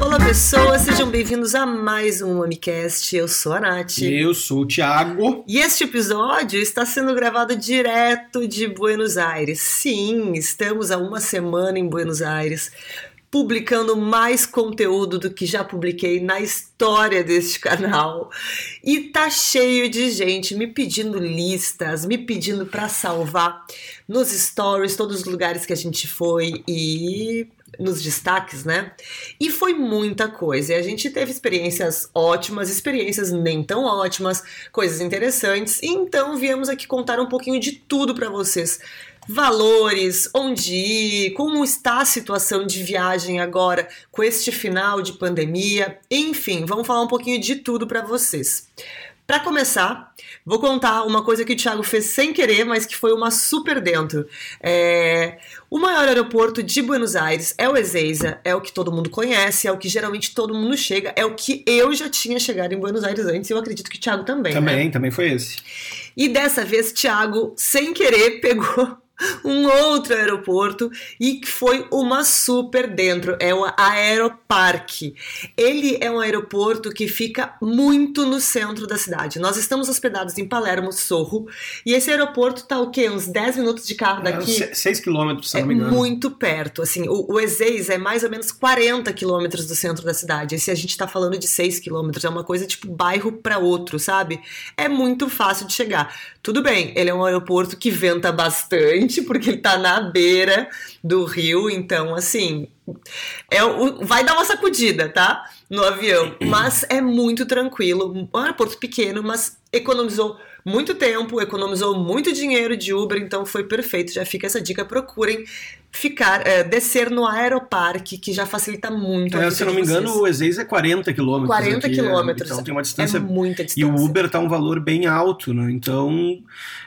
Olá, pessoas, sejam bem-vindos a mais um MamiCast. Eu sou a Nath. Eu sou o Thiago. E este episódio está sendo gravado direto de Buenos Aires. Sim, estamos há uma semana em Buenos Aires publicando mais conteúdo do que já publiquei na história deste canal. E tá cheio de gente me pedindo listas, me pedindo para salvar nos stories, todos os lugares que a gente foi e nos destaques, né? E foi muita coisa. E a gente teve experiências ótimas, experiências nem tão ótimas, coisas interessantes. E então viemos aqui contar um pouquinho de tudo para vocês valores, onde ir, como está a situação de viagem agora com este final de pandemia. Enfim, vamos falar um pouquinho de tudo para vocês. Para começar, vou contar uma coisa que o Thiago fez sem querer, mas que foi uma super dentro. É... O maior aeroporto de Buenos Aires é o Ezeiza, é o que todo mundo conhece, é o que geralmente todo mundo chega, é o que eu já tinha chegado em Buenos Aires antes e eu acredito que o Thiago também. Também, né? também foi esse. E dessa vez, Thiago, sem querer, pegou um outro aeroporto e que foi uma super dentro, é o Aeroparque. Ele é um aeroporto que fica muito no centro da cidade. Nós estamos hospedados em Palermo, Sorro, e esse aeroporto está o quê? Uns 10 minutos de carro daqui? É, 6 quilômetros, se é não me engano. muito perto. Assim, o, o Ezeiza é mais ou menos 40 quilômetros do centro da cidade. E se a gente está falando de 6 quilômetros, é uma coisa tipo bairro para outro, sabe? É muito fácil de chegar. Tudo bem, ele é um aeroporto que venta bastante, porque ele tá na beira do rio, então assim, é vai dar uma sacudida, tá? No avião, mas é muito tranquilo, um aeroporto pequeno, mas economizou muito tempo, economizou muito dinheiro de Uber, então foi perfeito. Já fica essa dica, procurem ficar, é, descer no Aeroparque, que já facilita muito. É, se não me engano, o Ezeiza é 40 quilômetros. 40 aqui, quilômetros. Então tem uma distância. É muita distância. E o Uber tá um valor bem alto, né? Então,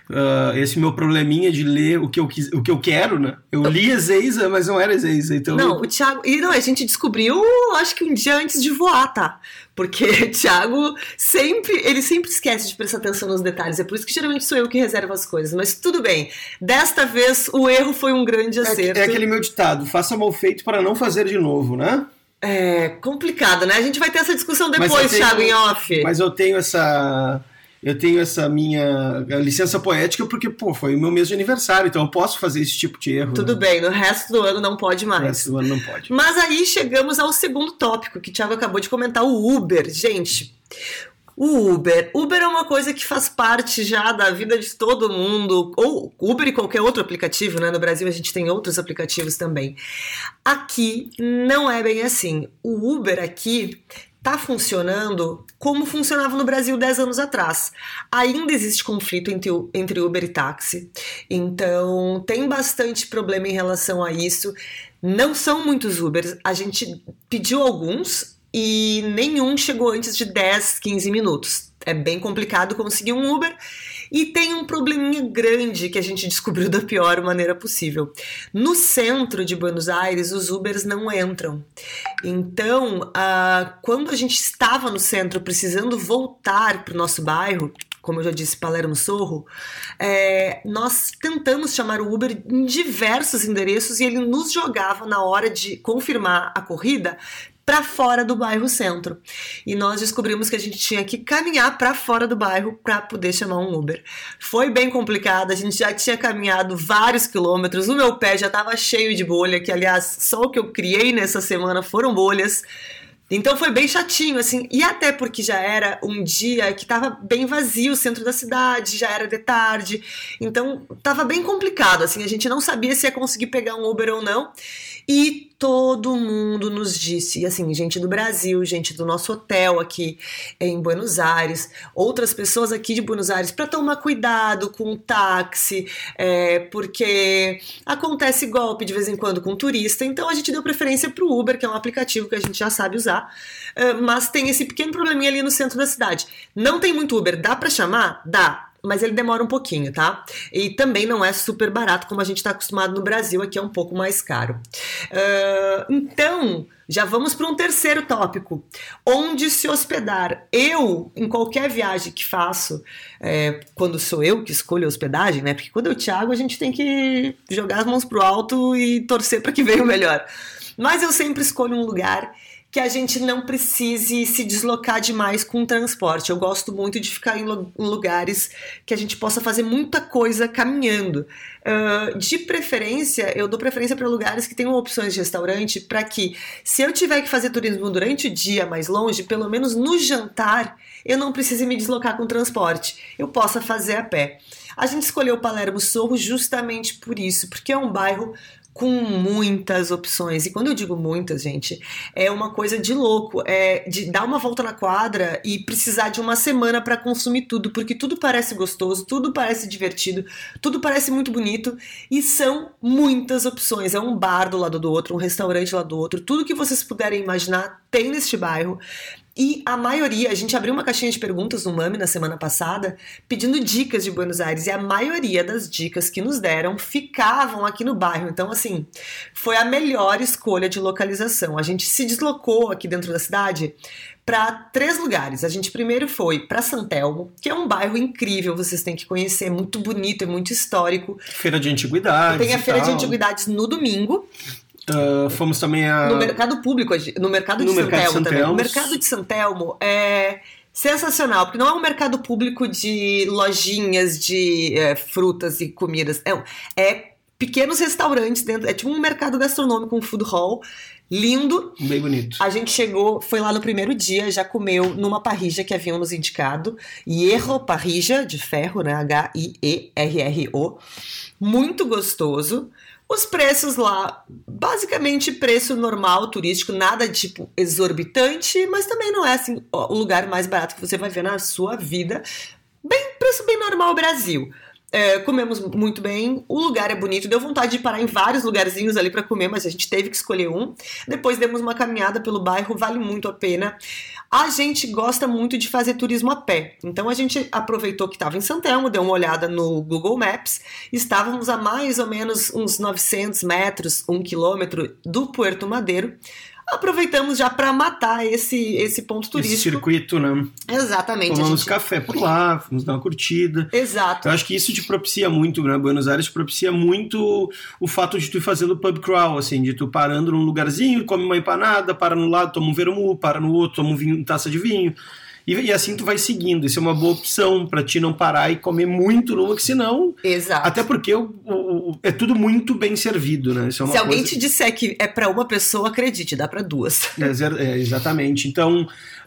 uh, esse meu probleminha de ler o que eu, quis, o que eu quero, né? Eu li Ezeiza, mas não era Ezeiza. Então... Não, o Thiago. E não, a gente descobriu, acho que um dia antes de voar, tá? Porque o Thiago sempre, ele sempre esquece de prestar atenção nos detalhes. É por isso que geralmente sou eu que reservo as coisas. Mas tudo bem. Desta vez o erro foi um grande acerto. É, é aquele meu ditado: faça mal feito para não fazer de novo, né? É complicado, né? A gente vai ter essa discussão depois, tenho, Thiago, em off. Mas eu tenho essa eu tenho essa minha licença poética porque, pô, foi o meu mês de aniversário, então eu posso fazer esse tipo de erro. Tudo né? bem, no resto do ano não pode mais. No resto do ano não pode. Mas aí chegamos ao segundo tópico que o Thiago acabou de comentar, o Uber. Gente, o Uber. Uber é uma coisa que faz parte já da vida de todo mundo, ou Uber e qualquer outro aplicativo, né? No Brasil a gente tem outros aplicativos também. Aqui não é bem assim. O Uber aqui está funcionando como funcionava no Brasil 10 anos atrás. Ainda existe conflito entre, entre Uber e táxi, então tem bastante problema em relação a isso. Não são muitos Ubers, a gente pediu alguns e nenhum chegou antes de 10, 15 minutos. É bem complicado conseguir um Uber. E tem um probleminha grande que a gente descobriu da pior maneira possível. No centro de Buenos Aires, os Ubers não entram. Então, uh, quando a gente estava no centro precisando voltar para o nosso bairro, como eu já disse, Palermo Sorro, é, nós tentamos chamar o Uber em diversos endereços e ele nos jogava na hora de confirmar a corrida para fora do bairro centro. E nós descobrimos que a gente tinha que caminhar para fora do bairro para poder chamar um Uber. Foi bem complicado, a gente já tinha caminhado vários quilômetros, o meu pé já estava cheio de bolha, que aliás, só o que eu criei nessa semana foram bolhas. Então foi bem chatinho, assim, e até porque já era um dia que tava bem vazio o centro da cidade, já era de tarde, então tava bem complicado, assim, a gente não sabia se ia conseguir pegar um Uber ou não, e todo mundo nos disse, e assim, gente do Brasil, gente do nosso hotel aqui em Buenos Aires, outras pessoas aqui de Buenos Aires, para tomar cuidado com o táxi, é, porque acontece golpe de vez em quando com turista, então a gente deu preferência para o Uber, que é um aplicativo que a gente já sabe usar, é, mas tem esse pequeno probleminha ali no centro da cidade. Não tem muito Uber, dá para chamar? Dá mas ele demora um pouquinho, tá? E também não é super barato como a gente está acostumado no Brasil, aqui é um pouco mais caro. Uh, então, já vamos para um terceiro tópico. Onde se hospedar? Eu, em qualquer viagem que faço, é, quando sou eu que escolho a hospedagem, né? Porque quando eu Thiago, a gente tem que jogar as mãos pro alto e torcer para que venha o melhor. Mas eu sempre escolho um lugar que a gente não precise se deslocar demais com o transporte. Eu gosto muito de ficar em lugares que a gente possa fazer muita coisa caminhando. Uh, de preferência, eu dou preferência para lugares que tenham opções de restaurante para que, se eu tiver que fazer turismo durante o dia mais longe, pelo menos no jantar, eu não precise me deslocar com transporte. Eu possa fazer a pé. A gente escolheu Palermo Sorro justamente por isso, porque é um bairro com muitas opções. E quando eu digo muitas, gente, é uma coisa de louco. É de dar uma volta na quadra e precisar de uma semana para consumir tudo, porque tudo parece gostoso, tudo parece divertido, tudo parece muito bonito e são muitas opções. É um bar do lado do outro, um restaurante lá do outro, tudo que vocês puderem imaginar tem neste bairro. E a maioria, a gente abriu uma caixinha de perguntas no Mami na semana passada, pedindo dicas de Buenos Aires, e a maioria das dicas que nos deram ficavam aqui no bairro. Então, assim, foi a melhor escolha de localização. A gente se deslocou aqui dentro da cidade para três lugares. A gente primeiro foi para Santelmo, que é um bairro incrível, vocês têm que conhecer, é muito bonito, é muito histórico. Feira de antiguidades. Tem a feira de antiguidades no domingo. Uh, fomos também a... No mercado público, no mercado de no Santelmo também. O mercado de Santelmo é sensacional, porque não é um mercado público de lojinhas de é, frutas e comidas. É, é pequenos restaurantes dentro. É tipo um mercado gastronômico, um food hall. Lindo. Bem bonito. A gente chegou, foi lá no primeiro dia, já comeu numa parrija que haviam nos indicado. Hierro Parrija, de ferro, né? H-I-E-R-R-O. Muito gostoso. Os preços lá, basicamente preço normal, turístico, nada tipo exorbitante, mas também não é assim o lugar mais barato que você vai ver na sua vida. Bem, preço bem normal Brasil. É, comemos muito bem, o lugar é bonito, deu vontade de parar em vários lugarzinhos ali para comer, mas a gente teve que escolher um. Depois demos uma caminhada pelo bairro, vale muito a pena. A gente gosta muito de fazer turismo a pé, então a gente aproveitou que estava em Santelmo, deu uma olhada no Google Maps, estávamos a mais ou menos uns 900 metros, um quilômetro do Puerto Madeiro aproveitamos já para matar esse, esse ponto turístico. Esse circuito, né? Exatamente. Tomamos gente... café por lá, fomos dar uma curtida. Exato. Eu acho que isso te propicia muito, né? Buenos Aires propicia muito o fato de tu ir fazendo pub crawl, assim, de tu parando num lugarzinho, come uma empanada, para no lado, toma um vermouth, para no outro, toma um vinho, taça de vinho. E, e, assim tu vai seguindo. Isso é uma boa opção para ti não parar e comer muito numa, que senão. Exato. Até porque o, o, o, é tudo muito bem servido, né? É Se alguém coisa... te disser que é para uma pessoa, acredite, dá para duas. É, é, exatamente. Então,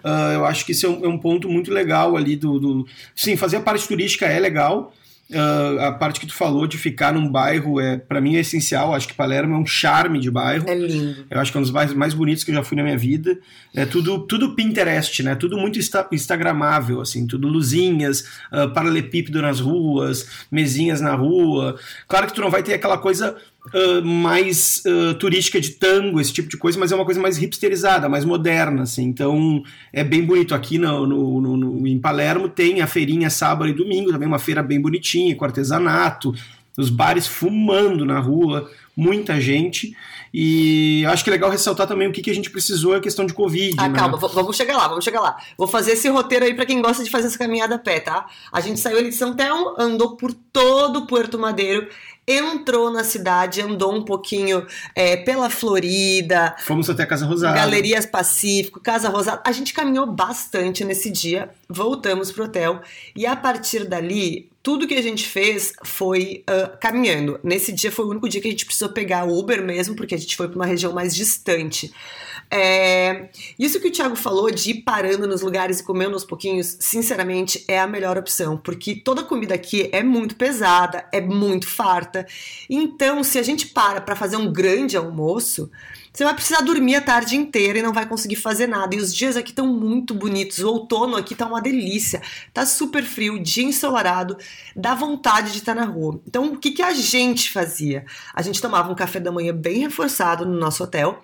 uh, eu acho que isso é um, é um, ponto muito legal ali do, do. Sim, fazer a parte turística é legal. Uh, a parte que tu falou de ficar num bairro é para mim é essencial. Acho que Palermo é um charme de bairro. É lindo. Eu acho que é um dos bairros mais bonitos que eu já fui na minha vida. É tudo tudo Pinterest, né? Tudo muito insta instagramável, assim, tudo luzinhas, uh, paralelepípedo nas ruas, mesinhas na rua. Claro que tu não vai ter aquela coisa uh, mais uh, turística de tango, esse tipo de coisa, mas é uma coisa mais hipsterizada, mais moderna, assim. Então é bem bonito. Aqui no, no, no, no, em Palermo tem a feirinha sábado e domingo, também uma feira bem bonitinha, com artesanato, os bares fumando na rua, muita gente. E acho que é legal ressaltar também o que, que a gente precisou é a questão de Covid. Ah, né? calma, vamos chegar lá, vamos chegar lá. Vou fazer esse roteiro aí para quem gosta de fazer essa caminhada a pé, tá? A gente saiu ali de São Telmo, andou por todo o Puerto Madeiro entrou na cidade, andou um pouquinho é, pela Florida. Fomos até Casa Rosada. Galerias Pacífico, Casa Rosada. A gente caminhou bastante nesse dia, voltamos pro hotel e a partir dali tudo que a gente fez foi uh, caminhando. Nesse dia foi o único dia que a gente precisou pegar Uber mesmo, porque a gente foi para uma região mais distante. É... Isso que o Thiago falou de ir parando nos lugares e comendo aos pouquinhos, sinceramente, é a melhor opção, porque toda comida aqui é muito pesada, é muito farta. Então, se a gente para para fazer um grande almoço, você vai precisar dormir a tarde inteira e não vai conseguir fazer nada. E os dias aqui estão muito bonitos. O outono aqui tá uma delícia. Tá super frio, dia ensolarado, dá vontade de estar na rua. Então, o que, que a gente fazia? A gente tomava um café da manhã bem reforçado no nosso hotel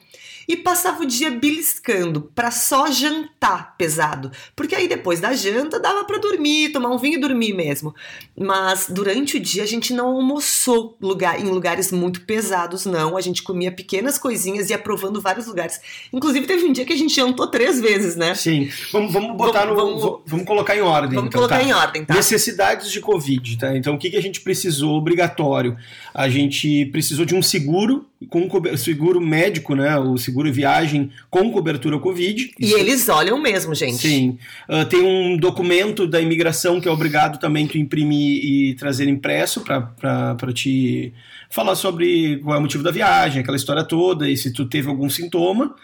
e passava o dia beliscando para só jantar pesado, porque aí depois da janta dava para dormir, tomar um vinho e dormir mesmo. Mas durante o dia a gente não almoçou lugar, em lugares muito pesados, não. A gente comia pequenas coisinhas e ia provando vários lugares. Inclusive teve um dia que a gente jantou três vezes, né? Sim. Vamos, vamos botar vamos, no. Vamos, vamos, colocar em ordem. Vamos então, colocar tá? em ordem, tá? Necessidades de Covid, tá? Então o que, que a gente precisou obrigatório? A gente precisou de um seguro com seguro médico, né? O seguro viagem com cobertura Covid. E Isso... eles olham mesmo, gente. Sim. Uh, tem um documento da imigração que é obrigado também tu imprimir e trazer impresso para te falar sobre qual é o motivo da viagem, aquela história toda, e se tu teve algum sintoma.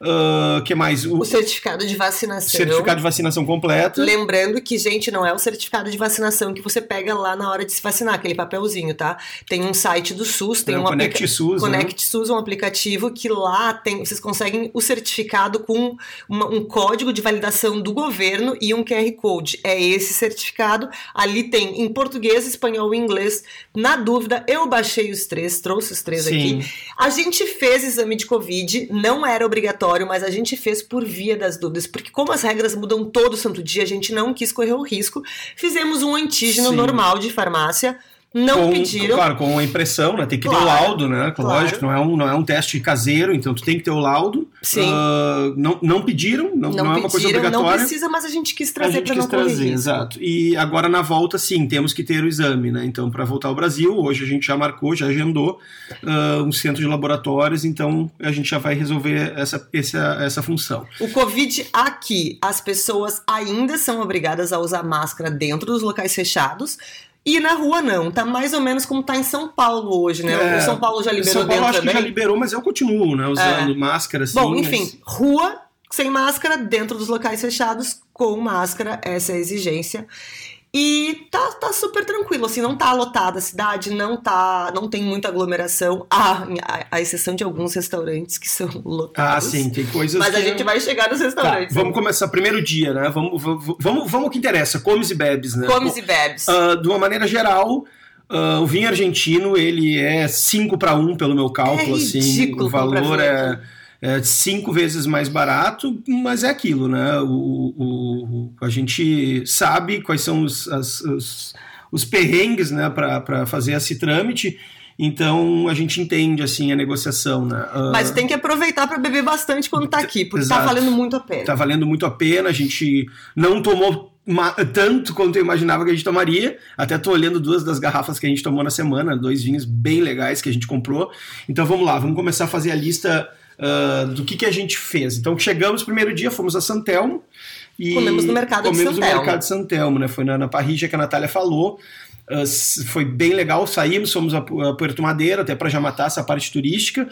Uh, que mais? O, o, certificado de vacinação. Certificado de vacinação completa. Lembrando que, gente, não é o certificado de vacinação que você pega lá na hora de se vacinar, aquele papelzinho, tá? Tem um site do SUS, tem é, um Connect aplica... SUS. Né? Connect né? SUS um aplicativo que lá tem, vocês conseguem o certificado com uma, um código de validação do governo e um QR Code. É esse certificado. Ali tem em português, espanhol e inglês. Na dúvida, eu baixei os três, trouxe os três Sim. aqui. A gente fez exame de Covid, não era obrigatório, mas a gente fez por via das dúvidas, porque como as regras mudam todo santo dia, a gente não quis correr o risco. Fizemos um antígeno Sim. normal de farmácia não com, pediram. Claro, com a impressão, né? Tem que claro, ter o laudo, né? Claro. Lógico, não é, um, não é um teste caseiro, então tu tem que ter o laudo. Sim. Uh, não, não pediram, não, não, não é uma coisa obrigatória. Não precisa, mas a gente quis trazer para não trazer, correr Exato. E agora na volta, sim, temos que ter o exame, né? Então, para voltar ao Brasil, hoje a gente já marcou, já agendou uh, um centro de laboratórios, então a gente já vai resolver essa, essa, essa função. O Covid aqui, as pessoas ainda são obrigadas a usar máscara dentro dos locais fechados e na rua não, tá mais ou menos como tá em São Paulo hoje, né? É, o São Paulo já liberou São Paulo acho também. que já liberou, mas eu continuo, né? Usando é. máscara, assim. Bom, enfim, mas... rua sem máscara, dentro dos locais fechados, com máscara, essa é a exigência. E tá, tá super tranquilo, assim, não tá lotada a cidade, não tá, não tem muita aglomeração, a, a, a exceção de alguns restaurantes que são lotados. Ah, sim, tem coisas Mas que... a gente vai chegar nos restaurantes. Tá, vamos começar primeiro dia, né? Vamos, vamos, vamos, vamos o que interessa, comes e bebes, né? Comes e bebes. Uh, de uma maneira geral, uh, o vinho argentino, ele é 5 para 1 pelo meu cálculo, é assim, o valor é é cinco vezes mais barato, mas é aquilo, né? O, o, a gente sabe quais são os, as, os, os perrengues né, para fazer esse trâmite. Então a gente entende assim a negociação, né? Uh, Mas tem que aproveitar para beber bastante quando está aqui, porque está valendo muito a pena. Está valendo muito a pena. A gente não tomou tanto quanto eu imaginava que a gente tomaria. Até estou olhando duas das garrafas que a gente tomou na semana, dois vinhos bem legais que a gente comprou. Então vamos lá, vamos começar a fazer a lista uh, do que, que a gente fez. Então chegamos primeiro dia, fomos a Santelmo. E comemos no mercado comemos de Santelmo. no mercado de Santelmo, né? Foi na, na parrilla que a Natália falou. Uh, foi bem legal, saímos, fomos a, a Puerto Madeira, até para já matar essa parte turística.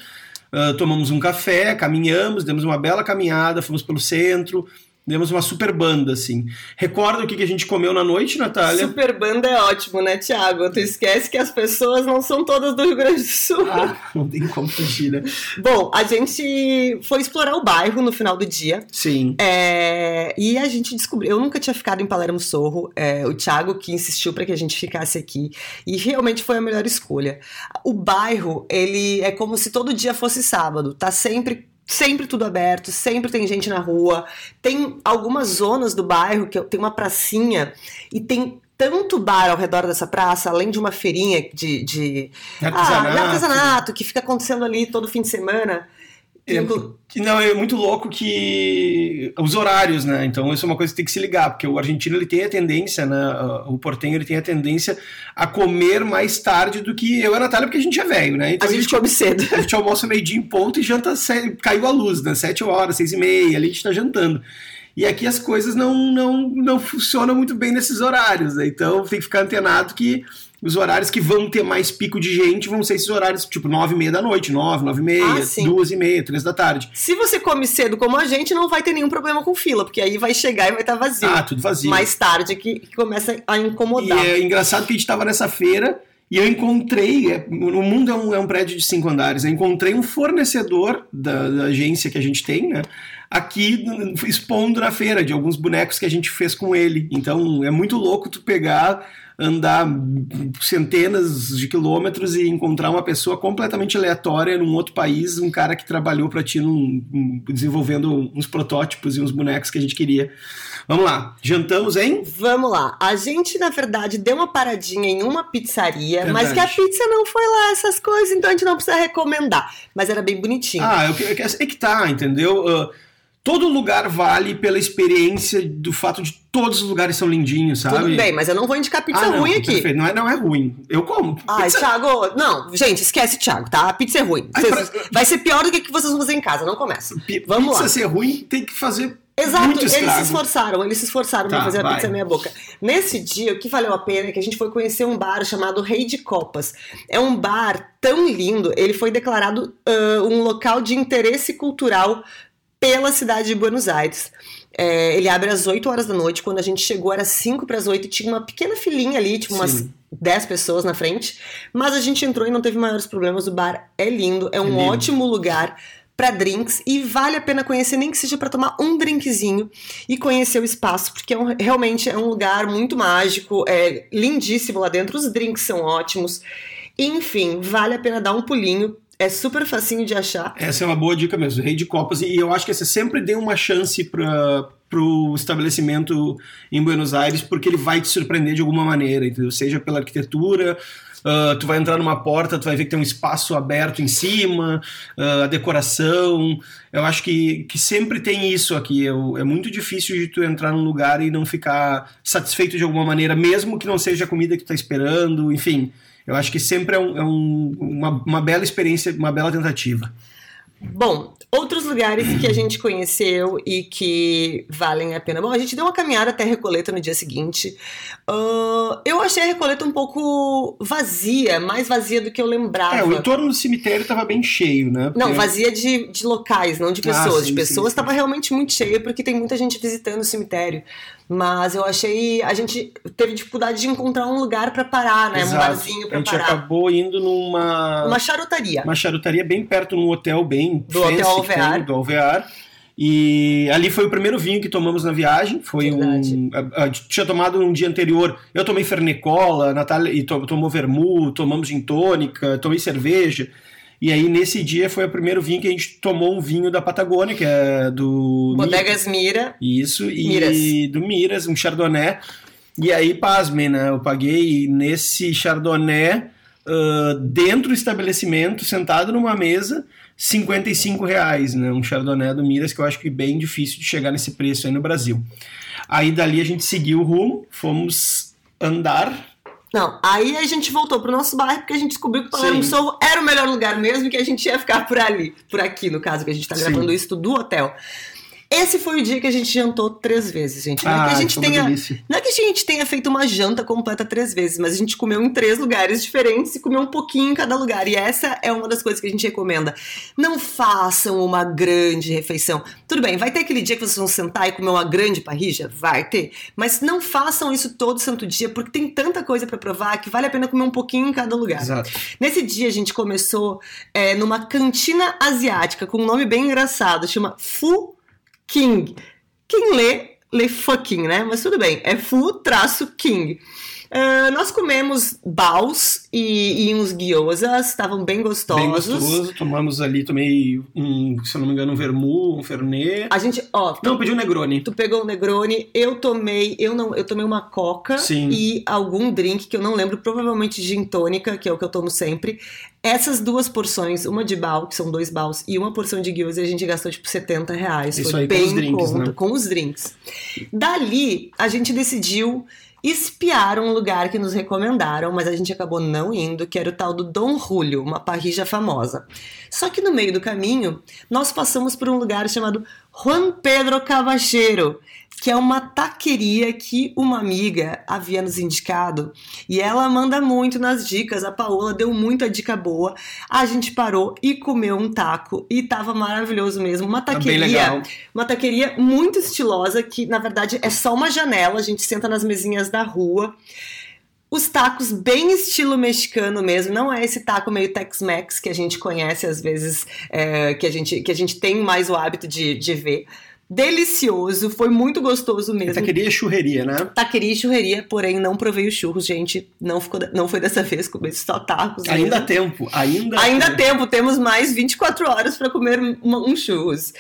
Uh, tomamos um café, caminhamos, demos uma bela caminhada, fomos pelo centro, Demos uma super banda, assim. Recorda o que, que a gente comeu na noite, Natália? Super banda é ótimo, né, Tiago? Tu esquece que as pessoas não são todas do Rio Grande do Sul. Ah, não tem como fugir, né? Bom, a gente foi explorar o bairro no final do dia. Sim. É... E a gente descobriu. Eu nunca tinha ficado em Palermo Sorro. É... O Tiago que insistiu para que a gente ficasse aqui. E realmente foi a melhor escolha. O bairro, ele é como se todo dia fosse sábado. Tá sempre sempre tudo aberto, sempre tem gente na rua. Tem algumas zonas do bairro que tem uma pracinha e tem tanto bar ao redor dessa praça, além de uma feirinha de, de, artesanato. Ah, de artesanato que fica acontecendo ali todo fim de semana. É, não, é muito louco que os horários, né? Então isso é uma coisa que tem que se ligar, porque o argentino ele tem a tendência, né? O portenho ele tem a tendência a comer mais tarde do que eu e a Natália, porque a gente é velho, né? Então, a, gente, come cedo. A gente almoça meio dia em ponto e janta, caiu a luz, né? Sete horas, seis e meia, ali a gente tá jantando. E aqui as coisas não, não, não funcionam muito bem nesses horários, né? Então tem que ficar antenado que os horários que vão ter mais pico de gente vão ser esses horários, tipo, nove e meia da noite, nove, nove e meia, ah, duas e meia, três da tarde. Se você come cedo como a gente, não vai ter nenhum problema com fila, porque aí vai chegar e vai estar tá vazio. Ah, tudo vazio. Mais tarde é que, que começa a incomodar. E é engraçado que a gente estava nessa feira e eu encontrei, é, o mundo é um, é um prédio de cinco andares, eu encontrei um fornecedor da, da agência que a gente tem, né? Aqui expondo na feira de alguns bonecos que a gente fez com ele. Então é muito louco tu pegar andar centenas de quilômetros e encontrar uma pessoa completamente aleatória num outro país, um cara que trabalhou para ti num, um, desenvolvendo uns protótipos e uns bonecos que a gente queria. Vamos lá, jantamos, hein? Vamos lá. A gente, na verdade, deu uma paradinha em uma pizzaria, verdade. mas que a pizza não foi lá essas coisas, então a gente não precisa recomendar. Mas era bem bonitinho. Ah, eu, eu, eu, é que tá, entendeu? Uh, todo lugar vale pela experiência do fato de todos os lugares são lindinhos, sabe? Tudo bem, mas eu não vou indicar pizza ah, não, ruim aqui. Perfeito. Não é, não é ruim. Eu como. Ai, pizza... Thiago, não, gente, esquece Thiago, tá? A pizza é ruim. Ai, pra... Vai ser pior do que que vocês vão fazer em casa, não começa. P Vamos pizza lá. ser ruim tem que fazer Exato, eles se esforçaram, eles se esforçaram tá, pra fazer a pizza meia boca. Nesse dia, o que valeu a pena é que a gente foi conhecer um bar chamado Rei de Copas. É um bar tão lindo, ele foi declarado uh, um local de interesse cultural pela cidade de Buenos Aires. É, ele abre às 8 horas da noite. Quando a gente chegou, era 5 para as 8 e tinha uma pequena filinha ali, tipo umas Sim. 10 pessoas na frente. Mas a gente entrou e não teve maiores problemas. O bar é lindo, é um é lindo. ótimo lugar para drinks e vale a pena conhecer, nem que seja para tomar um drinkzinho e conhecer o espaço, porque é um, realmente é um lugar muito mágico, é lindíssimo lá dentro, os drinks são ótimos. Enfim, vale a pena dar um pulinho. É super facinho de achar. Essa é uma boa dica mesmo, Rei de Copas. E eu acho que você sempre dê uma chance para o estabelecimento em Buenos Aires, porque ele vai te surpreender de alguma maneira, entendeu? Seja pela arquitetura, Uh, tu vai entrar numa porta, tu vai ver que tem um espaço aberto em cima, uh, a decoração. Eu acho que, que sempre tem isso aqui. Eu, é muito difícil de tu entrar num lugar e não ficar satisfeito de alguma maneira, mesmo que não seja a comida que tu tá esperando, enfim. Eu acho que sempre é, um, é um, uma, uma bela experiência, uma bela tentativa. Bom, outros lugares que a gente conheceu e que valem a pena. Bom, a gente deu uma caminhada até Recoleta no dia seguinte. Uh, eu achei a Recoleta um pouco vazia, mais vazia do que eu lembrava. É, o entorno do cemitério estava bem cheio, né? Porque... Não, vazia de, de locais, não de ah, pessoas. Ah, sim, de pessoas estava realmente muito cheio porque tem muita gente visitando o cemitério. Mas eu achei. A gente teve dificuldade de encontrar um lugar para parar, né? Exato. Um barzinho pra parar. A gente acabou indo numa. Uma charutaria. Uma charutaria bem perto, num hotel bem. Do Hotel Alvear. Tem, do Alvear. E ali foi o primeiro vinho que tomamos na viagem. Foi Verdade. um. A, a, tinha tomado um dia anterior. Eu tomei Fernecola, a Natália e to, tomou vermut, tomamos gin tônica, tomei cerveja. E aí, nesse dia, foi o primeiro vinho que a gente tomou um vinho da Patagônia, que é do. Bodegas Mira. Isso, e Miras. do Miras, um Chardonnay. E aí, pasmem, né? Eu paguei nesse Chardonnay, uh, dentro do estabelecimento, sentado numa mesa, 55 reais, né? Um Chardonnay do Miras, que eu acho que é bem difícil de chegar nesse preço aí no Brasil. Aí dali a gente seguiu o rumo, fomos andar não, aí a gente voltou pro nosso bairro porque a gente descobriu que o Palermo Sorro era o melhor lugar mesmo e que a gente ia ficar por ali, por aqui, no caso, que a gente tá gravando Sim. isso do hotel. Esse foi o dia que a gente jantou três vezes, gente. Não, ah, é, que a gente tenha, não é que a gente tenha feito uma janta completa três vezes, mas a gente comeu em três lugares diferentes e comeu um pouquinho em cada lugar. E essa é uma das coisas que a gente recomenda. Não façam uma grande refeição. Tudo bem, vai ter aquele dia que vocês vão sentar e comer uma grande parrija? Vai ter. Mas não façam isso todo santo dia, porque tem tanta coisa para provar que vale a pena comer um pouquinho em cada lugar. Exato. Nesse dia a gente começou é, numa cantina asiática com um nome bem engraçado, chama Fu King. Quem lê, lê fucking, né? Mas tudo bem, é fu-king. Uh, nós comemos baus e, e uns guiosas, estavam bem gostosos. Bem gostoso, tomamos ali, tomei um, se eu não me engano, um vermu, um fernet. A gente, ó... Tu, não, pedi um Negroni. Tu pegou o um Negroni, eu tomei, eu não, eu tomei uma coca Sim. e algum drink que eu não lembro, provavelmente gin tônica, que é o que eu tomo sempre. Essas duas porções, uma de bal, que são dois baus, e uma porção de gyoza, a gente gastou tipo 70 reais. Isso Foi aí, bem com os drinks, conto, né? com os drinks. Dali, a gente decidiu espiar um lugar que nos recomendaram, mas a gente acabou não indo, que era o tal do Dom Julio, uma parrija famosa. Só que no meio do caminho, nós passamos por um lugar chamado Juan Pedro Cavacheiro, que é uma taqueria que uma amiga havia nos indicado e ela manda muito nas dicas. A Paola deu muita dica boa. A gente parou e comeu um taco e tava maravilhoso mesmo. Uma Tá taqueria, uma taqueria muito estilosa que na verdade é só uma janela. A gente senta nas mesinhas da rua. Os tacos bem estilo mexicano mesmo, não é esse taco meio Tex-Mex que a gente conhece às vezes, é, que, a gente, que a gente tem mais o hábito de, de ver delicioso, foi muito gostoso mesmo. Taqueria e churreria, né? Taqueria e churreria, porém não provei os churros, gente. Não, ficou, não foi dessa vez, comi só tacos. Ainda há tempo, ainda Ainda há tempo, temos mais 24 horas para comer um, um churros.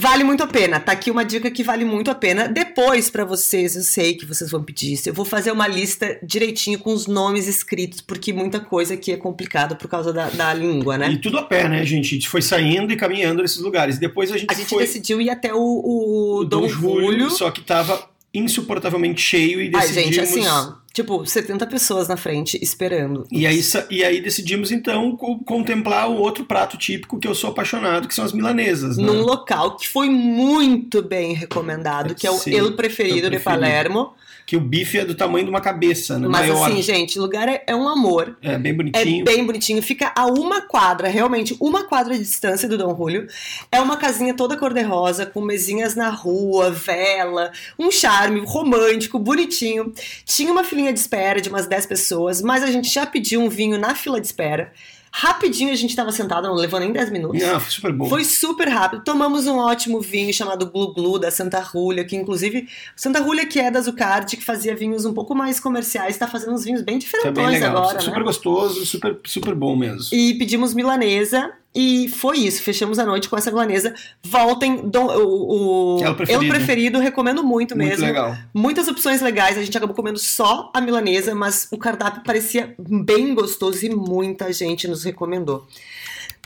Vale muito a pena. Tá aqui uma dica que vale muito a pena. Depois, para vocês, eu sei que vocês vão pedir isso. Eu vou fazer uma lista direitinho com os nomes escritos, porque muita coisa aqui é complicada por causa da, da língua, né? E tudo a pé, né, gente? A gente foi saindo e caminhando nesses lugares. Depois a gente, A gente foi decidiu ir até o, o, o Dom, Julio. só que tava insuportavelmente cheio e Ai, decidimos... gente, assim, ó. Tipo, 70 pessoas na frente esperando. E aí, e aí decidimos então co- contemplar o outro prato típico que eu sou apaixonado, que são as milanesas, né? Num local que foi muito bem recomendado, que é o Sim, El Preferido de. Palermo. Que o bife é do tamanho de uma cabeça, né? Mas Maior. assim, gente, o lugar é, é um amor. é bem É bonitinho. bem bonitinho, fica a uma quadra, realmente uma quadra de distância do Dom Julio. É uma casinha toda cor-de-rosa, com mesinhas na rua, vela, um charme romântico, bonitinho. Tinha uma filinha de espera de umas 10 pessoas, mas a gente já pediu um vinho na fila de espera. Rapidinho a gente tava sentado, não levou nem 10 minutos. Não, foi super bom. Foi super rápido. Tomamos um ótimo vinho chamado Glu Glu da Santa Rúlia, que inclusive Santa Rúlia que é da Zucard, que fazia vinhos um pouco mais comerciais, tá fazendo uns vinhos bem Foi diferentões bem legal. agora, super né? gostoso, super, super bom mesmo. E pedimos milanesa e foi isso. Fechamos a noite com essa milanesa. Voltem, Dom- o, o É o preferido. Eu preferido, recomendo muito, Muito mesmo. legal. Muitas opções legais. A gente acabou comendo só a milanesa, mas o cardápio parecia bem gostoso e muita gente nos recomendou.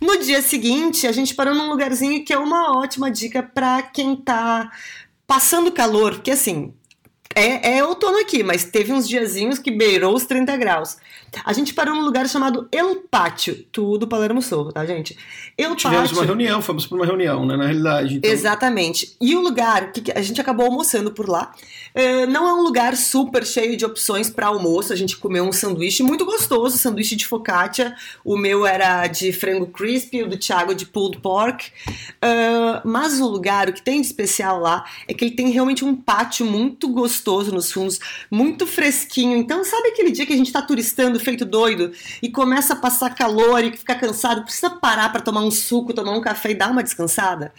No dia seguinte, a gente parou num lugarzinho que é uma ótima dica para quem tá passando calor, porque assim, é, é outono aqui, mas teve uns diazinhos que beirou os 30 graus. A gente parou num lugar chamado El Pátio, tudo Palermo Sorro, tá, gente? El Tivemos Pátio. uma reunião, fomos para uma reunião, né? Na realidade. Então, Exatamente. E o lugar, que a gente acabou almoçando por lá, eh, não é um lugar super cheio de opções para almoço. A gente comeu um sanduíche muito gostoso, sanduíche de focaccia. O meu era de frango crispy, o do Thiago de pulled pork. Ah, mas o lugar, o que tem de especial lá, é que ele tem realmente um pátio muito gostoso nos fundos, muito fresquinho. Então, sabe aquele dia que a gente tá turistando feito doido e começa a passar calor e fica cansado, precisa parar para tomar um suco, tomar um café e dar uma descansada?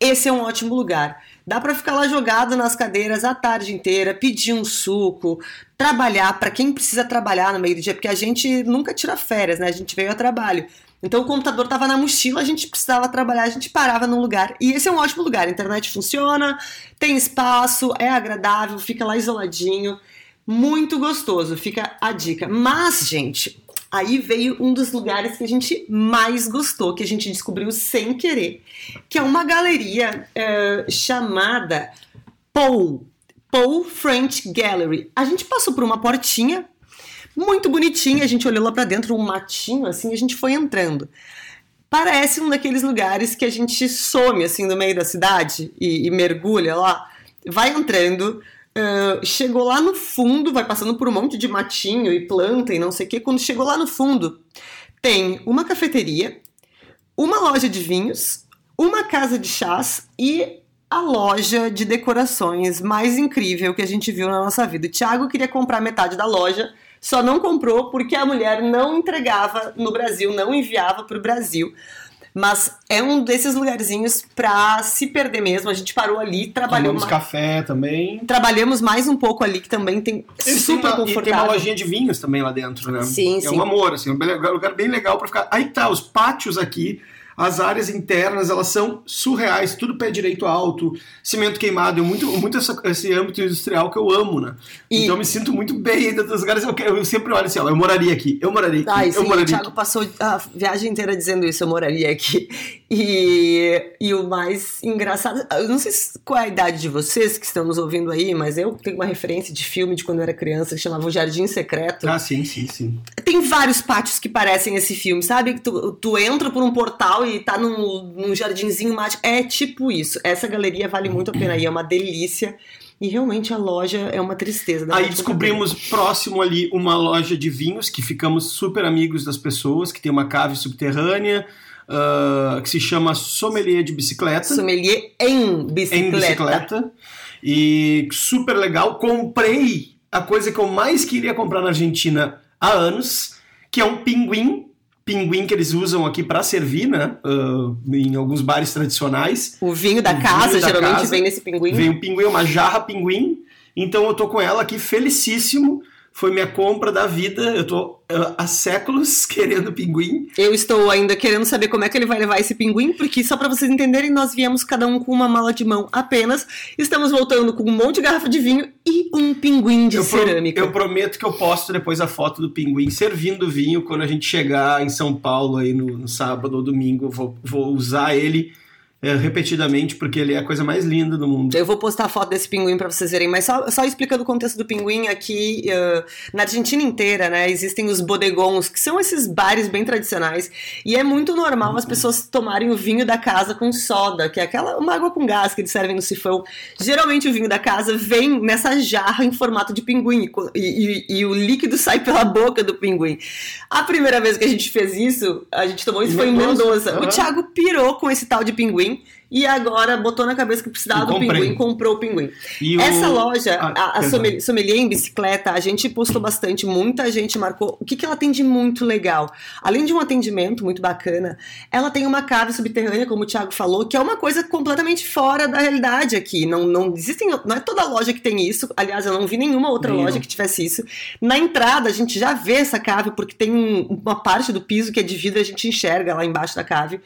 Esse é um ótimo lugar. Dá para ficar lá jogado nas cadeiras a tarde inteira, pedir um suco, trabalhar para quem precisa trabalhar no meio do dia, porque a gente nunca tira férias, né? A gente veio a trabalho. Então o computador estava na mochila, a gente precisava trabalhar, a gente parava num lugar. E esse é um ótimo lugar. A internet funciona, tem espaço, é agradável, fica lá isoladinho. Muito gostoso, fica a dica. Mas, gente, aí veio um dos lugares que a gente mais gostou, que a gente descobriu sem querer, que é uma galeria eh, chamada Paul. Paul French Gallery. A gente passou por uma portinha muito bonitinha, a gente olhou lá pra dentro, um matinho assim, a gente foi entrando. Parece um daqueles lugares que a gente some assim no meio da cidade e, e mergulha lá. Vai entrando, ah, chegou lá no fundo, vai passando por um monte de matinho e planta e não sei o que. Quando chegou lá no fundo, tem uma cafeteria, uma loja de vinhos, uma casa de chás e a loja de decorações mais incrível que a gente viu na nossa vida. O Thiago queria comprar metade da loja, só não comprou porque a mulher não entregava no Brasil, não enviava para o Brasil. Mas é um desses lugarzinhos pra se perder mesmo. A gente parou ali, trabalhou tomamos ma- café também. trabalhamos mais um pouco ali, que também tem Eles super uma- E tem uma confortável. lojinha de vinhos também lá dentro, né? Sim, é sim. um amor, assim, um lugar bem legal pra ficar. Aí tá, os pátios aqui, as áreas internas, elas são surreais, tudo pé direito alto, cimento queimado, eu muito, muito esse âmbito industrial que eu amo, né? E- Então eu me sinto muito bem dentro dos lugares, eu, eu sempre olho assim, ó, eu moraria aqui, eu moraria aqui, Ai, eu sim, o moraria Thiago aqui. passou a viagem inteira dizendo isso, eu moraria aqui. E, e o mais engraçado, eu não sei se- qual é a idade de vocês que estão nos ouvindo aí, mas eu tenho uma referência de filme de quando eu era criança que chamava O Jardim Secreto. Ah, sim, sim, sim. Tem vários pátios que parecem esse filme, sabe? Que tu, tu entra por um portal e tá num, num jardinzinho mágico. É tipo isso. Essa galeria vale muito a pena ir, é uma delícia. E realmente a loja é uma tristeza. dá Aí descobrimos próximo ali uma loja de vinhos que ficamos super amigos das pessoas, que tem uma cave subterrânea, ah, que se chama Sommelier de Bicicleta. Sommelier em bicicleta. Em bicicleta. E super legal. Comprei a coisa que eu mais queria comprar na Argentina há anos, que é um pinguim pinguim que eles usam aqui para servir, né? Uh, em alguns bares tradicionais. O vinho da O casa vinho da geralmente casa. vem nesse pinguim. Vem um pinguim, uma jarra pinguim. Então eu tô com ela aqui felicíssimo. Foi minha compra da vida. Eu tô uh, há séculos querendo pinguim. Eu estou ainda querendo saber como é que ele vai levar esse pinguim, porque só para vocês entenderem, nós viemos cada um com uma mala de mão apenas. Estamos voltando com um monte de garrafa de vinho e um pinguim de eu, pro- cerâmica. eu prometo que eu posto depois a foto do pinguim servindo vinho quando a gente chegar em São Paulo aí no, no sábado ou domingo. Vou, vou usar ele eh, repetidamente porque ele é a coisa mais linda do mundo. Eu vou postar a foto desse pinguim para vocês verem, mas só, só explicando o contexto do pinguim aqui, eh, na Argentina inteira, né, existem os bodegons, que são esses bares bem tradicionais, e é muito normal as pessoas tomarem o vinho da casa com soda, que é aquela uma água com gás que eles servem no sifão. Geralmente o vinho da casa vem nessa jarra em formato de pinguim, e e, e- o líquido sai pela boca do pinguim. A primeira vez que a gente fez isso, a gente tomou isso foi em Mendoza, Mendoza. O. Thiago pirou com esse tal de pinguim, e agora botou na cabeça que precisava do pinguim, comprou o pinguim. E o- Essa loja, Ah, a, a sommelier, sommelier em bicicleta, a gente postou bastante, muita gente marcou. O que, que ela tem de muito legal? Além de um atendimento muito bacana, ela tem uma cave subterrânea, como o Thiago falou, que é uma coisa completamente fora da realidade aqui. Não, não existem, não é toda loja que tem isso. Aliás, eu não vi nenhuma outra loja que tivesse isso. Na entrada, a gente já vê essa cave, porque tem um- uma parte do piso que é de vidro, a gente enxerga lá embaixo da cave.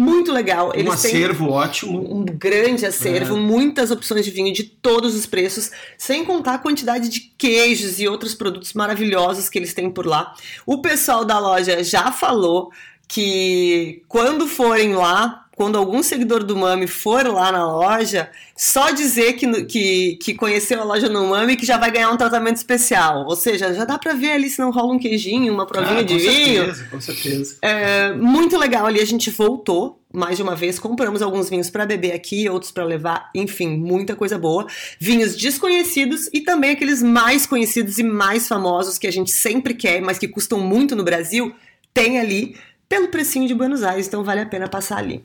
Muito legal. Um Eles têm acervo ótimo. um grande acervo, É. muitas opções de vinho de todos os preços, sem contar a quantidade de queijos e outros produtos maravilhosos que eles têm por lá. O pessoal da loja já falou que quando forem lá, quando algum seguidor do Mami for lá na loja, só dizer que, que, que conheceu a loja no Mami que já vai ganhar um tratamento especial. Ou seja, já dá pra ver ali se não rola um queijinho, uma provinha Ah, de com vinho. certeza, com certeza. É, muito legal ali, a gente voltou mais de uma vez, compramos alguns vinhos para beber aqui, outros para levar, enfim, muita coisa boa. Vinhos desconhecidos e também aqueles mais conhecidos e mais famosos que a gente sempre quer, mas que custam muito no Brasil, tem ali pelo precinho de Buenos Aires, então vale a pena passar ali.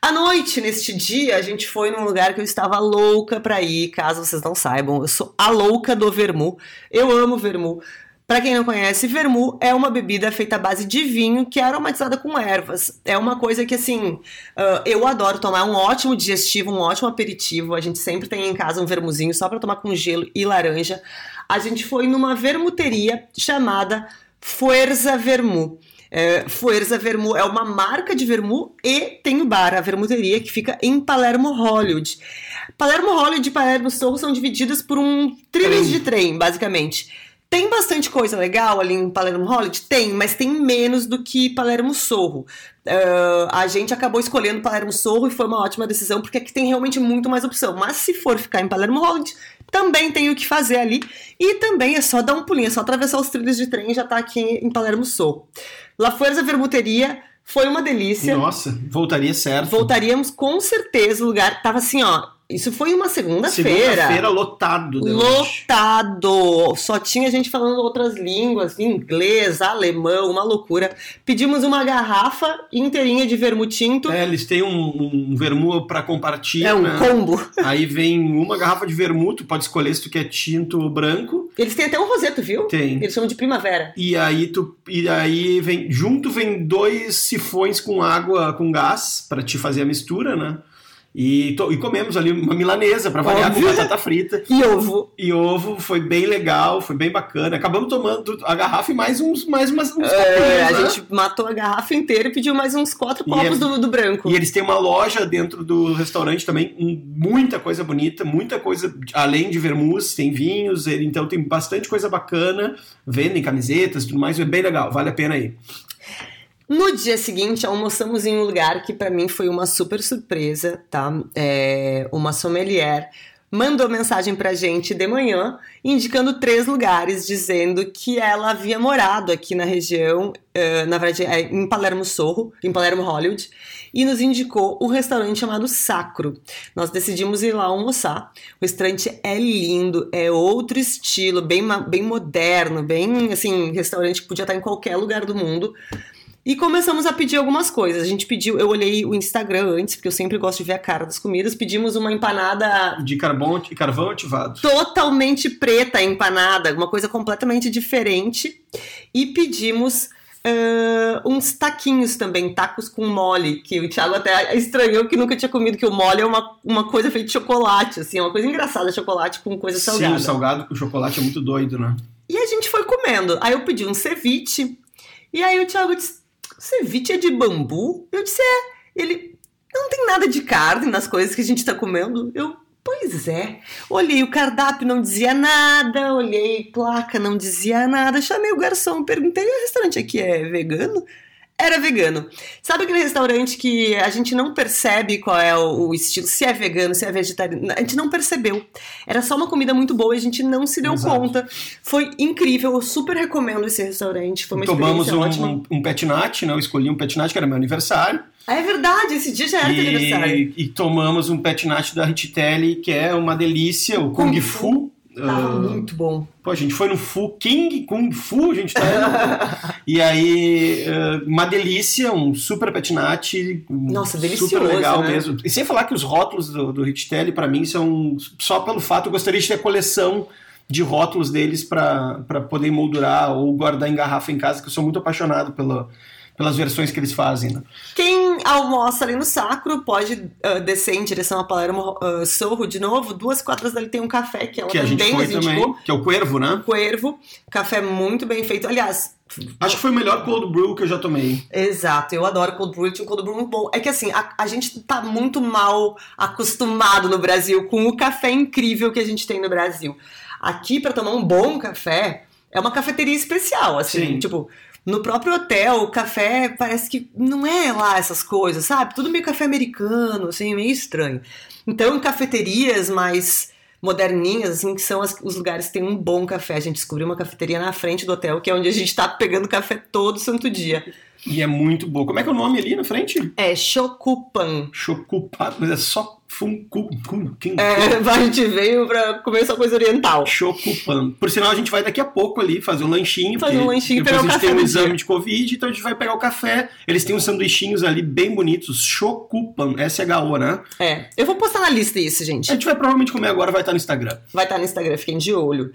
À noite, neste dia, a gente foi num lugar que eu estava louca para ir, caso vocês não saibam, eu sou a louca do vermu. Eu amo vermu. Para quem não conhece, vermu é uma bebida feita à base de vinho que é aromatizada com ervas. É uma coisa que, assim, ah, eu adoro tomar. Um ótimo digestivo, um ótimo aperitivo. A gente sempre tem em casa um vermuzinho só para tomar com gelo e laranja. A gente foi numa vermuteria chamada Fuerza Vermu. É, Fuerza Vermu é uma marca de vermu e tem o bar, a vermuteria, que fica em Palermo Hollywood. Palermo Hollywood e Palermo Sorro são divididas por um trilhos de trem, basicamente. Tem bastante coisa legal ali em Palermo Hollywood? Tem, mas tem menos do que Palermo Sorro. Ah, a gente acabou escolhendo Palermo Sorro e foi uma ótima decisão, porque aqui tem realmente muito mais opção. Mas se for ficar em Palermo Hollywood, também tem o que fazer ali. E também é só dar um pulinho, é só atravessar os trilhos de trem e já tá aqui em Palermo Sorro. La Fuerza Vermuteria foi uma delícia. Nossa, voltaria certo. Voltaríamos com certeza. O lugar tava assim, ó. Isso foi uma segunda-feira. Segunda-feira lotado. lanche. Lotado! Só tinha gente falando outras línguas, inglês, alemão, uma loucura. Pedimos uma garrafa inteirinha de vermute tinto. É, eles têm um, um vermu para compartilhar. É um né? combo. Aí vem uma garrafa de vermute, tu pode escolher se tu quer tinto ou branco. Eles têm até um roseto, viu? Tem. Eles chamam de primavera. E aí tu e aí vem junto vem dois sifões com água com gás para te fazer a mistura, né? E, to- e comemos ali uma milanesa para variar Óbvio. com batata frita E ovo. e ovo, foi bem legal, foi bem bacana. Acabamos tomando a garrafa e mais uns mais umas, uns É, a copinhos, né? gente matou a garrafa inteira e pediu mais uns quatro copos é- do, do branco. E eles têm uma loja dentro do restaurante também, um- muita coisa bonita, muita coisa, além de vermouth, tem vinhos, ele- então tem bastante coisa bacana, vendem camisetas e tudo mais, é bem legal, vale a pena ir. No dia seguinte, almoçamos em um lugar que pra mim foi uma super surpresa, tá? É, uma sommelier mandou mensagem pra gente de manhã, indicando três lugares, dizendo que ela havia morado aqui na região, eh, na verdade, é, em Palermo Sorro, em Palermo Hollywood, e nos indicou um restaurante chamado Sacro. Nós decidimos ir lá almoçar. O restaurante é lindo, é outro estilo, bem, bem moderno, bem assim, restaurante que podia estar em qualquer lugar do mundo. E começamos a pedir algumas coisas. A gente pediu, eu olhei o Instagram antes, porque eu sempre gosto de ver a cara das comidas. Pedimos uma empanada De carvão, de carvão ativado. totalmente preta, empanada, uma coisa completamente diferente. E pedimos uh, uns taquinhos também, tacos com mole, que o Thiago até estranhou que nunca tinha comido, que o mole é uma, uma coisa feita de chocolate, assim, é uma coisa engraçada, chocolate com coisa salgada. Sim, o salgado com chocolate é muito doido, né? E a gente foi comendo. Aí eu pedi um ceviche, e aí o Thiago disse, ceviche é de bambu? Eu disse, é. Ele, não tem nada de carne nas coisas que a gente tá comendo. Eu, Pois é. Olhei o cardápio, não dizia nada. Olhei placa, não dizia nada. Chamei o garçom, perguntei: o restaurante aqui é vegano? Era vegano. Sabe aquele restaurante que a gente não percebe qual é o, o, estilo, se é vegano, se é vegetariano? A gente não percebeu. Era só uma comida muito boa e a gente não se deu Exato. conta. Foi incrível, eu super recomendo esse restaurante. Foi uma Tomamos um, ótima. um petinate, né? Eu escolhi um petinate que era meu aniversário. Ah, é verdade, esse dia já era e, aniversário. E tomamos um petinate da Rititelli, que é uma delícia, o Kung, Kung Fu. Fu. Tava uh, muito bom. Pô, a gente foi no Fu King Kung Fu, a gente tá E aí, uh, uma delícia, um super petinate. Nossa, delicioso. Super legal né? mesmo. E sem falar que os rótulos do, do Rititelli, para mim, são só pelo fato, eu gostaria de ter a coleção de rótulos deles para poder moldurar ou guardar em garrafa em casa, que eu sou muito apaixonado pela pelas versões que eles fazem. Né? Quem almoça ali no Sacro pode uh, descer em direção a Palermo uh, Sorro de novo. Duas quadras dali tem um café que ela que também a gente foi também, que é o Cuervo, né? Cuervo, café muito bem feito. Aliás, Acho que foi o melhor cold brew que eu já tomei. Exato, eu adoro cold brew, tinha um cold brew muito bom. É que assim, a, a, gente tá muito mal acostumado no Brasil com o café incrível que a gente tem no Brasil. Aqui, para tomar um bom café, é uma cafeteria especial, assim, Sim. tipo, no próprio hotel, o café parece que não é lá essas coisas, sabe? Tudo meio café americano, assim, meio estranho. Então, em cafeterias mais moderninhas, assim, que são as, os lugares que tem um bom café. A gente descobriu uma cafeteria na frente do hotel, que é onde a gente tá pegando café todo santo dia. E é muito boa. Como é que é o nome ali na frente? É Chocupan. Chocupan, mas é só Funku. É, a gente veio pra comer essa coisa oriental. Chocupan. Por sinal, a gente vai daqui a pouco ali fazer um lanchinho. Fazer um lanchinho depois a gente tem um exame dia. de Covid, então a gente vai pegar o café. Eles têm uns sanduichinhos ali bem bonitos. Chocupan, S-H-O, né? É. Eu vou postar na lista isso, gente. A gente vai provavelmente comer agora, vai estar no Instagram. Vai estar no Instagram, fiquem de olho.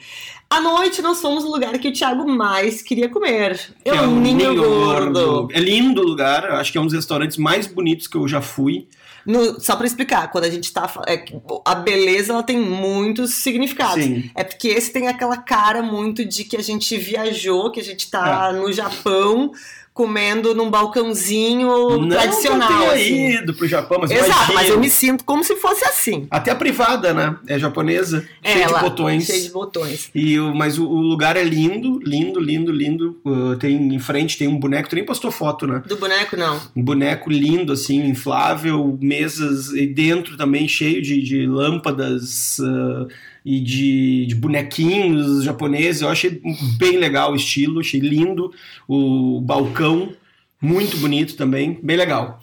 À noite nós fomos no lugar que o Thiago mais queria comer. É o Ninho. Gordo. É lindo o lugar, acho que é um dos restaurantes mais bonitos que eu já fui. No, só para explicar, quando a gente tá. É, a beleza ela tem muitos significados. Sim. É porque esse tem aquela cara muito de que a gente viajou, que a gente tá é. no Japão comendo num balcãozinho não tradicional. Não assim. ido pro Japão, mas Exato, imagina. mas eu me sinto como se fosse assim. Até a privada, né? É japonesa, cheia Ela, de botões. Cheia de botões. E, o, mas o, o lugar é lindo, lindo, lindo, lindo. Uh, tem em frente, tem um boneco, tu nem postou foto, né? Do boneco, não. Um boneco lindo, assim, inflável, mesas e dentro também cheio de, de lâmpadas. Uh, e de, de, bonequinhos japoneses. Eu achei bem legal o estilo, achei lindo o balcão, muito bonito também, bem legal.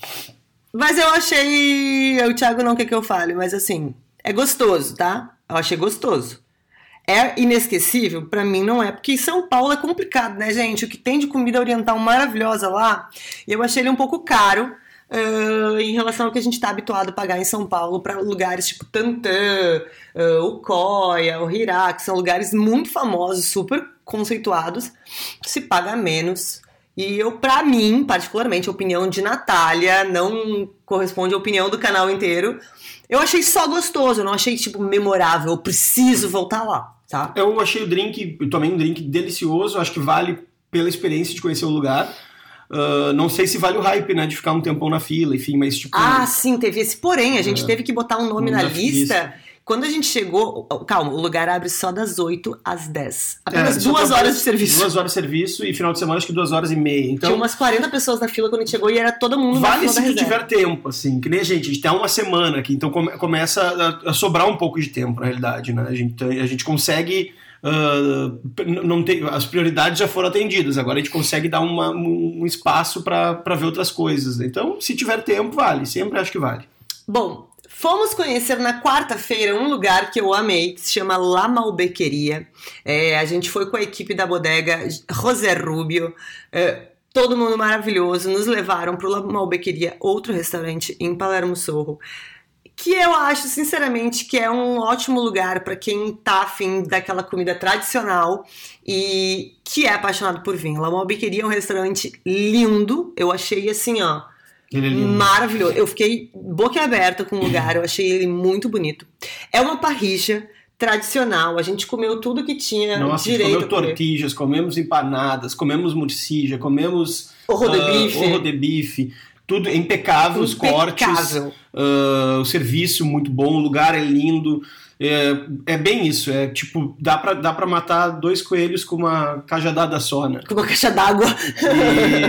Mas eu achei. O Thiago não quer que eu fale, mas assim, é gostoso, tá? Eu achei gostoso. É inesquecível? Para mim não é, porque São Paulo é complicado, né, gente? O que tem de comida oriental maravilhosa lá, eu achei ele um pouco caro. Uh, em relação ao que a gente está habituado a pagar em São Paulo para lugares tipo Tantã, uh, o Coia, o Hirá, que são lugares muito famosos, super conceituados, se paga menos. E eu, para mim, particularmente, a opinião de Natália não corresponde à opinião do canal inteiro. Eu achei só gostoso, eu não achei tipo memorável, eu preciso voltar lá, tá? Eu achei o drink, eu tomei um drink delicioso, acho que vale pela experiência de conhecer o lugar. Uh, não sei se vale o hype, né? De ficar um tempão na fila, enfim, mas tipo. Ah, sim, teve esse. Porém, a gente é, teve que botar um nome na lista. Quando a gente chegou, calma, o lugar abre só das 8 às 10. Apenas é, duas horas de serviço. Duas horas de serviço e final de semana acho que duas horas e meia. Então, Tinha umas 40 pessoas na fila quando a gente chegou e era todo mundo vale na fila se tu tiver tempo, assim, que nem a gente, a gente tem uma semana aqui, então come, começa a, a, sobrar um pouco de tempo, na realidade, né? A gente, a gente consegue Uh, não tem, as prioridades já foram atendidas, agora a gente consegue dar uma, um espaço para ver outras coisas. Então, se tiver tempo, vale, sempre acho que vale. Bom, fomos conhecer na quarta-feira um lugar que eu amei, que se chama La Malbequeria. É, a gente foi com a equipe da bodega José Rubio. É, todo mundo maravilhoso, nos levaram para o La Malbequeria, outro restaurante em Palermo Sorro que eu acho, sinceramente, que é um ótimo lugar para quem tá afim daquela comida tradicional e que é apaixonado por vinho. La Malbiqueria é um restaurante lindo, eu achei assim, ó, é maravilhoso. Eu fiquei boquiaberta com o lugar, eu achei ele muito bonito. É uma parrilla tradicional, a gente comeu tudo que tinha Nossa, direito comeu a comer. tortillas, comemos empanadas, comemos morcilla, comemos Orro de ah, bife. orro de bife, tudo impecável, os cortes, ah, o serviço muito bom, o lugar é lindo. É, é bem isso, é tipo, dá pra, dá pra matar dois coelhos com uma cajadada só, né? Com uma caixa d'água.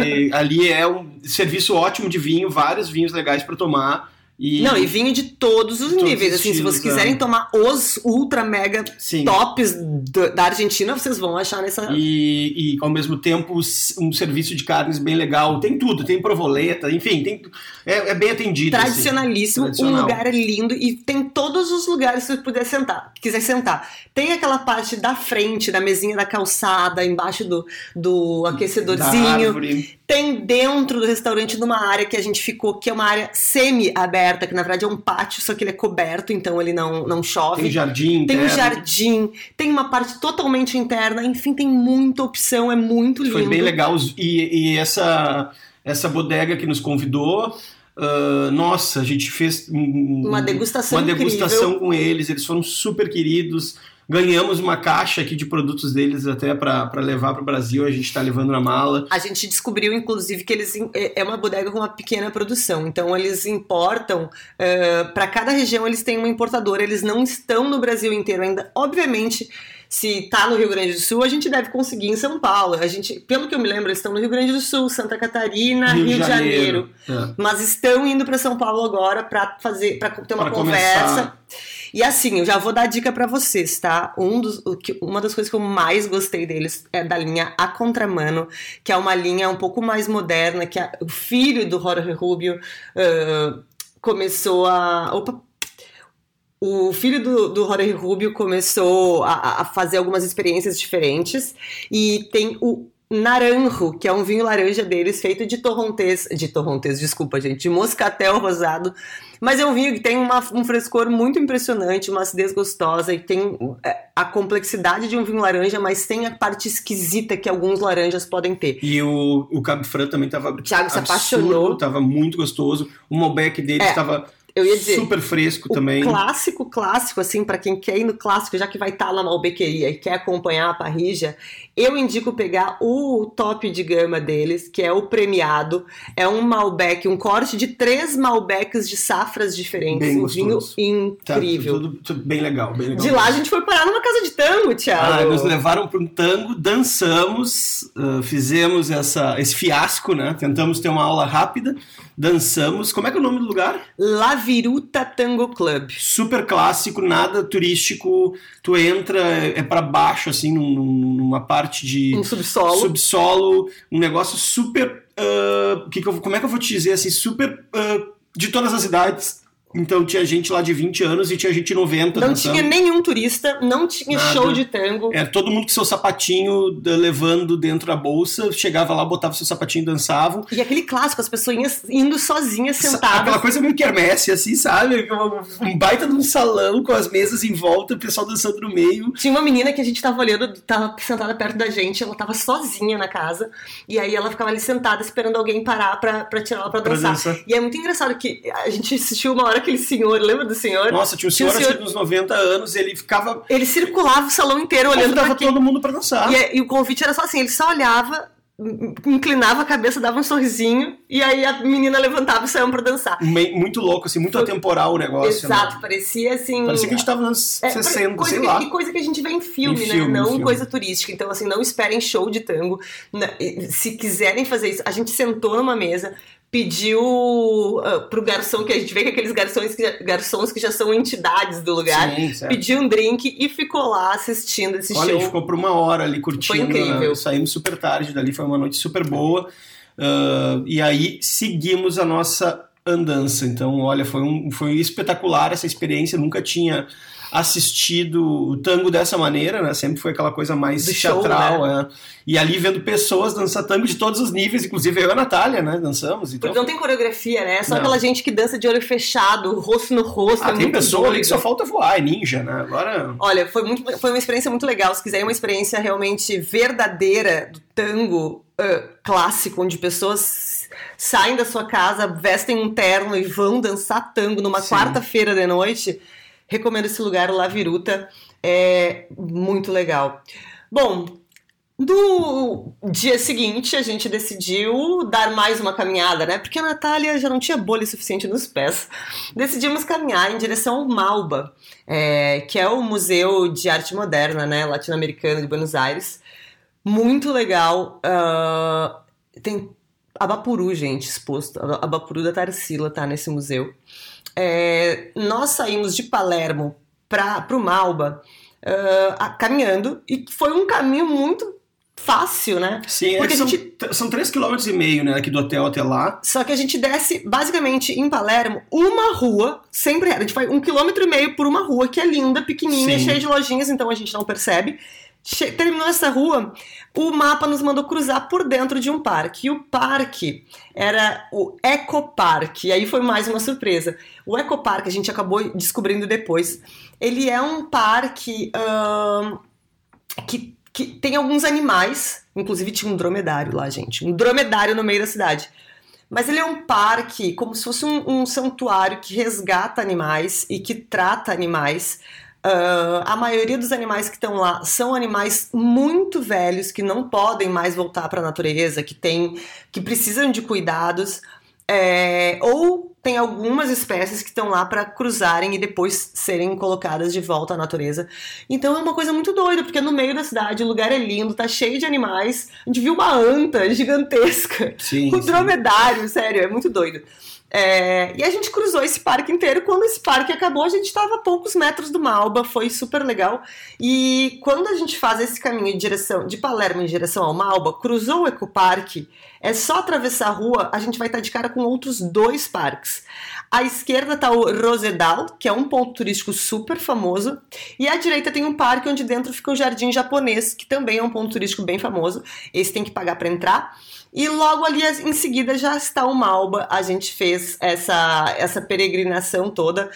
E ali é um serviço ótimo de vinho, vários vinhos legais pra tomar. E, Não, e vinho de todos os Todos níveis. os Assim, se estilos, vocês quiserem é. tomar os ultra mega sim. tops do- da Argentina, vocês vão achar nessa. E, e ao mesmo tempo um serviço de carnes bem legal. Tem tudo, tem provoleta, enfim, tem, é, é bem atendido. assim. Tradicionalíssimo, Tradicional. um lugar lindo e tem todos os lugares que você puder sentar, quiser sentar. Tem aquela parte da frente, da mesinha da calçada, embaixo do, do aquecedorzinho. Tem dentro do restaurante numa área que a gente ficou, que é uma área semi-aberta, que na verdade é um pátio, só que ele é coberto, então ele não, não chove. Tem jardim, Tem um interno. jardim, tem uma parte totalmente interna, enfim, tem muita opção, é muito lindo. Foi bem legal. E, e essa, essa bodega que nos convidou, ah, nossa, a gente fez um- Uma degustação uma degustação incrível. com eles, eles foram super queridos. Ganhamos uma caixa aqui de produtos deles até para levar para o Brasil, a gente está levando na mala. A gente descobriu, inclusive, que eles é é uma bodega com uma pequena produção. Então, eles importam para cada região. Eles têm uma importadora. Eles não estão no Brasil inteiro ainda. Obviamente, se tá no Rio Grande do Sul, a gente deve conseguir em São Paulo. A gente, pelo que eu me lembro, eles estão no Rio Grande do Sul, Santa Catarina, Rio, de Janeiro. É. Mas estão indo para São Paulo agora para fazer, para ter uma Pra conversa. começar. E assim, eu já vou dar dica pra vocês, tá? Um dos, que- uma das coisas que eu mais gostei deles é da linha A Contramano, que é uma linha um pouco mais moderna, que a- o filho do Jorge Rubio ah, começou a. Opa! O filho do, do Jorge Rubio começou a, a fazer algumas experiências diferentes e tem o Naranjo, que é um vinho laranja deles feito de torrontés, de torrontés, desculpa gente, de moscatel rosado, mas é um vinho que tem uma- um frescor muito impressionante, uma acidez gostosa e tem é, a complexidade de um vinho laranja, mas tem a parte esquisita que alguns laranjas podem ter. E o, o Cabo Fran também tava O Thiago se absurdo, apaixonou. tava muito gostoso. O Malbec dele É, estava Eu ia dizer, super fresco também. clássico, clássico, assim, pra quem quer ir no clássico, já que vai estar lá na Malbequeria e quer acompanhar a parrija, eu indico pegar o top de gama deles, que é o premiado. É um Malbec, um corte de três Malbecs de safras diferentes. Bem um vinho. Tá, incrível. tudo, tudo bem legal, bem legal. De lá a gente foi parar numa casa de tango, Ah, Thiago. nos levaram para um tango, dançamos, ah, fizemos essa, esse fiasco, né? Tentamos ter uma aula rápida, dançamos. Como é que é o nome do lugar? La Viruta Tango Club. Super clássico, nada turístico. Tu entra, é para baixo, assim, num- num- numa parte de Um subsolo. subsolo, um negócio super. ah, que que eu- como é que eu vou te dizer assim? Super. ah, de todas as idades. Então tinha gente lá de 20 anos e tinha gente de 90. Não dançando. tinha nenhum turista, não tinha Nada. show de tango. É, todo mundo com seu sapatinho levando dentro da bolsa, chegava lá, botava seu sapatinho e dançavam. E aquele clássico, as pessoas indo sozinhas, sentadas. Aquela coisa meio quermesse, assim, sabe? Um baita de um salão com as mesas em volta, o pessoal dançando no meio. Tinha uma menina que a gente tava olhando, tava sentada perto da gente, ela tava sozinha na casa, e aí ela ficava ali sentada esperando alguém parar pra, pra tirar ela pra Pra dançar. dançar. E é muito engraçado que a gente assistiu uma hora aquele senhor, lembra do senhor? Nossa, tinha um Tinha senhor, um acho senhor- que dos 90 anos, ele ficava. Ele circulava o salão inteiro olhando pra quem. todo mundo pra dançar. E, é- e o convite era só assim, ele só olhava, in- inclinava a cabeça, dava um sorrisinho, e aí a menina levantava e saía pra dançar. Muito louco, assim, muito Foi- atemporal o negócio. Exato, Né? parecia assim. Parecia que a gente tava nos É, 60, coisa sei lá. E coisa que a gente vê em filme, Em né? filme, não filme. coisa turística. Então, assim, não esperem show de tango. Se quiserem fazer isso, a gente sentou numa mesa, pediu uh, pro garçom, que a gente vê que aqueles garçons que, já, garçons que já são entidades do lugar, Sim, pediu um drink e ficou lá assistindo esse Olha, a show. gente ficou por uma hora ali curtindo. Foi incrível. né? Saímos super tarde dali, foi uma noite super boa. Ah, e aí seguimos a nossa andança. Então, olha, foi, um, foi espetacular essa experiência. Nunca tinha assistido o tango dessa maneira, né? Sempre foi aquela coisa mais Do show, teatral, é. E ali vendo pessoas dançar tango de todos os níveis, inclusive eu e a Natália, né? Dançamos. Então... Porque não tem coreografia, né? É só Não. aquela gente que dança de olho fechado, rosto no rosto. Ah, é tem pessoa ali que só falta voar, é ninja, né? Agora. Olha, foi, muito, foi uma experiência muito legal. Se quiserem uma experiência realmente verdadeira do tango ah, clássico, onde pessoas saem da sua casa, vestem um terno e vão dançar tango numa quarta-feira de noite, recomendo esse lugar, o La Viruta. É muito legal. Bom, no dia seguinte, a gente decidiu dar mais uma caminhada, né? Porque a Natália já não tinha bolha suficiente nos pés. Decidimos caminhar em direção ao Malba, é, que é o Museu de Arte Moderna, né? Latino-americano de Buenos Aires. Muito legal. ah, tem Abapuru, gente, exposto. Abapuru da Tarsila tá nesse museu. É, nós saímos de Palermo para o Malba a- caminhando e foi um caminho muito fácil, né? Sim, é Porque que a são, gente- são 3,5 km, né? Aqui do hotel até lá. Só que a gente desce, basicamente, em Palermo, uma rua, sempre era. A gente vai um quilômetro e meio por uma rua que é linda, pequenininha, Sim. cheia de lojinhas, então a gente não percebe. Terminou essa rua, o mapa nos mandou cruzar por dentro de um parque. E o parque era o Ecoparque. E aí foi mais uma surpresa. O Ecoparque, a gente acabou descobrindo depois, ele é um parque que, que tem alguns animais. Inclusive tinha um dromedário lá, gente. Um dromedário no meio da cidade. Mas ele é um parque, como se fosse um, um santuário que resgata animais e que trata animais. Ah, a maioria dos animais que estão lá são animais muito velhos que não podem mais voltar para a natureza, que tem, que precisam de cuidados, é, ou tem algumas espécies que estão lá para cruzarem e depois serem colocadas de volta à natureza. Então é uma coisa muito doida, porque no meio da cidade o lugar é lindo, tá cheio de animais. A gente viu uma anta gigantesca. Sim. Sim. dromedário, sério, é muito doido. É, e a gente cruzou esse parque inteiro. Quando esse parque acabou, a gente estava a poucos metros do Malba, foi super legal. E quando a gente faz esse caminho em direção de Palermo em direção ao Malba, cruzou o Ecoparque, é só atravessar a rua, a gente vai estar de cara com outros dois parques. À esquerda está o Rosedal, que é um ponto turístico super famoso, e à direita tem um parque onde dentro fica o Jardim Japonês, que também é um ponto turístico bem famoso. Esse tem que pagar para entrar. E logo ali em seguida já está o Malba. A gente fez essa, essa peregrinação toda.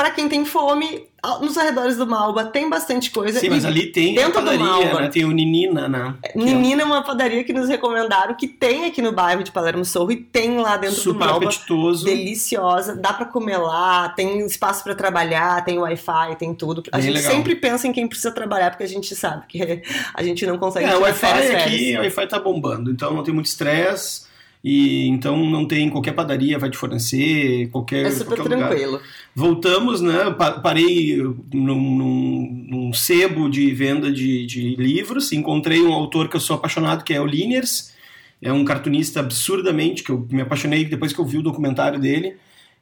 Para quem tem fome, nos arredores do Malba tem bastante coisa. Sim, mas ali tem dentro a do padaria, Malba. né? Tem o Ninina, né? Que é é uma padaria que nos recomendaram, que tem aqui no bairro de Palermo Sorro e tem lá dentro do super Malba. apetitoso. Deliciosa, dá pra comer lá, tem espaço pra trabalhar, tem Wi-Fi, tem tudo. A Bem gente legal. sempre pensa em quem precisa trabalhar, porque a gente sabe que a gente não consegue É, o Wi-Fi férias, aqui, o Wi-Fi tá bombando, então não tem muito estresse. E então não tem qualquer padaria vai te fornecer, qualquer, É super qualquer lugar. Voltamos, né? pa- Parei num, num, num sebo de venda de, de livros, encontrei um autor que eu sou apaixonado, que é o Liniers. É um cartunista absurdamente, que eu me apaixonei depois que eu vi o documentário dele.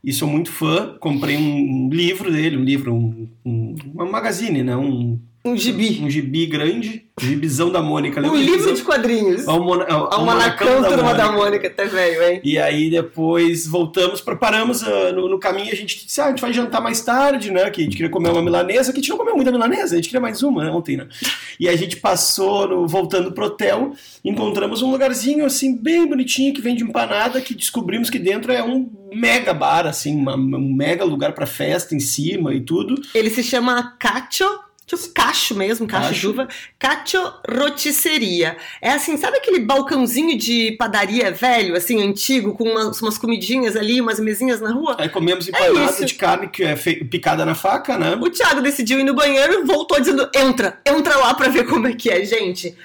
E sou muito fã. Comprei um livro dele, um livro, um, um, uma magazine, né? Um, Um gibi. um gibi grande, gibizão da Mônica. Um lembra do livro de quadrinhos. Almona- al- A Almanacão Almanacão Turma da Mônica, até veio, hein? E aí depois voltamos, preparamos ah, no, no caminho, a gente disse, ah, a gente vai jantar mais tarde, né? Que a gente queria comer uma milanesa, que a gente não comeu muita milanesa, a gente queria mais uma, né, ontem, né? E a gente passou, no- voltando pro hotel, encontramos um lugarzinho, assim, bem bonitinho, que vende empanada, que descobrimos que dentro é um mega bar, assim, uma- um mega lugar pra festa em cima e tudo. Ele se chama Cacho, tipo cacho mesmo, cacho, Cacho. de uva, Cacho Rotisseria. É assim, sabe aquele balcãozinho de padaria velho, assim, antigo, com umas, umas comidinhas ali, umas mesinhas na rua? Aí comemos empanada isso. de carne que é picada na faca, né? O Thiago decidiu ir no banheiro e voltou dizendo: entra, entra lá pra ver como é que é, gente.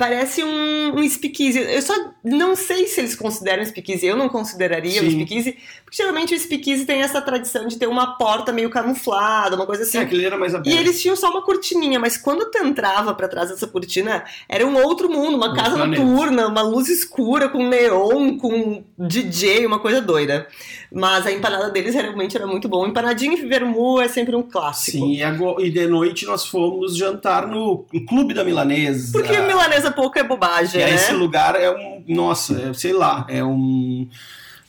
Parece um, um speakeasy. Eu só não sei se eles consideram speakeasy. Eu não consideraria um Sim. speakeasy, porque geralmente o speakeasy tem essa tradição de ter uma porta meio camuflada, uma coisa assim. É, aquele era mais aberto. E eles tinham só uma cortininha, mas quando tu entrava pra trás dessa cortina, era um outro mundo, uma Outro casa planeta. noturna, uma luz escura com neon, com DJ, uma coisa doida. Mas a empanada deles realmente era muito bom. Empanadinha e vermu é sempre um clássico. Sim, e, ago- e de noite nós fomos jantar no Clube da Milanesa. Porque milanesa pouco é bobagem, E né? esse lugar é um. Nossa, é, sei lá, é um.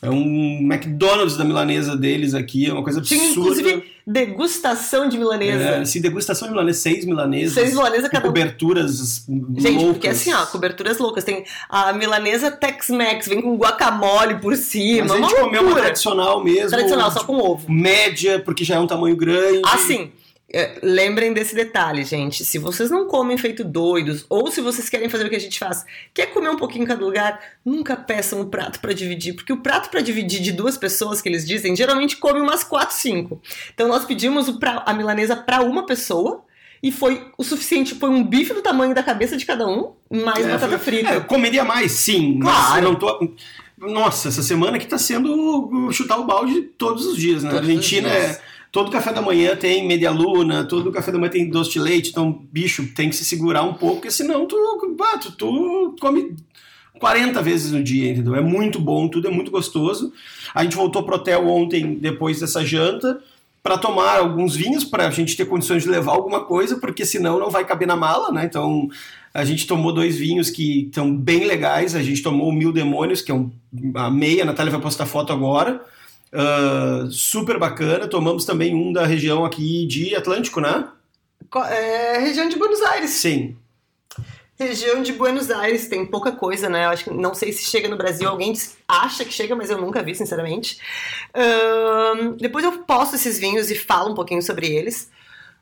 É um McDonald's da milanesa deles aqui, é uma coisa absurda. Tinha, inclusive, degustação de milanesa. É, sim, degustação de milanesa, seis milanesas. Seis milanesas cada. Coberturas Gente, loucas. porque assim, ó, coberturas loucas. Tem a milanesa Tex-Mex, vem com guacamole por cima. Mas a gente comeu uma tradicional mesmo. Tradicional, só com ovo. Média, porque já é um tamanho grande. Assim, é, lembrem desse detalhe, gente. Se vocês não comem feito doidos, ou se vocês querem fazer o que a gente faz, quer comer um pouquinho em cada lugar, nunca peçam um prato pra dividir, porque o prato pra dividir de duas pessoas que eles dizem, geralmente come umas 4, 5. Então nós pedimos o a milanesa pra uma pessoa. E foi o suficiente, foi um bife do tamanho da cabeça de cada um, mais É, batata frita. é, eu comeria mais, sim. Mas Claro. eu não tô. Nossa, essa semana que tá sendo chutar o balde todos os dias, né? Todos Argentina é. Todo café da manhã tem media luna, todo café da manhã tem doce de leite, então, bicho, tem que se segurar um pouco, porque senão tu, tu, tu come 40 vezes no dia, entendeu? É muito bom, tudo é muito gostoso. A gente voltou pro hotel ontem, depois dessa janta, para tomar alguns vinhos, para a gente ter condições de levar alguma coisa, porque senão não vai caber na mala, né? Então, a gente tomou dois vinhos que estão bem legais. A gente tomou o Mil Demônios, que é um, a meia, a Natália vai postar foto agora. Ah, super bacana. Tomamos também um da região aqui de Atlântico, né? É, região de Buenos Aires. Sim. Região de Buenos Aires tem pouca coisa, né? Eu acho que não sei se chega no Brasil. Alguém acha que chega, mas eu nunca vi, sinceramente. Ahn, depois eu posto esses vinhos e falo um pouquinho sobre eles.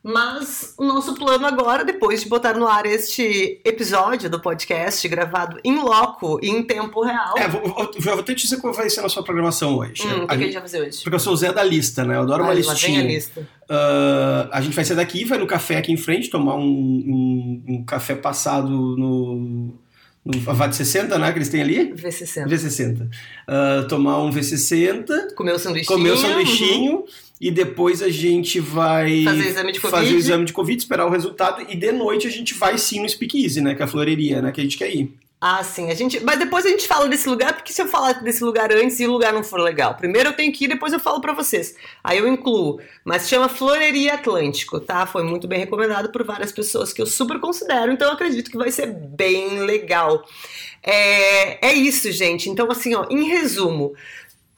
Mas o nosso plano agora, depois de botar no ar este episódio do podcast gravado em loco e em tempo real. É, vou, vou, vou até te dizer qual vai ser a nossa programação hoje. Hum, o que, A gente- vai fazer hoje? porque eu sou o Zé da lista, né? Eu adoro uma Ai, listinha. lista. Ah, a gente vai sair daqui, vai no café aqui em frente, tomar um, um, um café passado no, no Avate 60, né? Que eles têm ali. V60. V60. Ah, tomar um V60, Comer o sanduichinho. comer o sanduichinho e depois a gente vai Fazer exame de fazer Covid. o exame de Covid, esperar o resultado e de noite a gente vai sim no Speakeasy, né? Que é a floreria, né? Que a gente quer ir. Ah, sim. A gente... Mas depois a gente fala desse lugar, porque se eu falar desse lugar antes e o lugar não for legal. Primeiro eu tenho que ir, depois eu falo pra vocês. Aí eu incluo. Mas chama Floreria Atlântico, tá? Foi muito bem recomendado por várias pessoas que eu super considero, então eu acredito que vai ser bem legal. É, é isso, gente. Então, assim, ó, em resumo,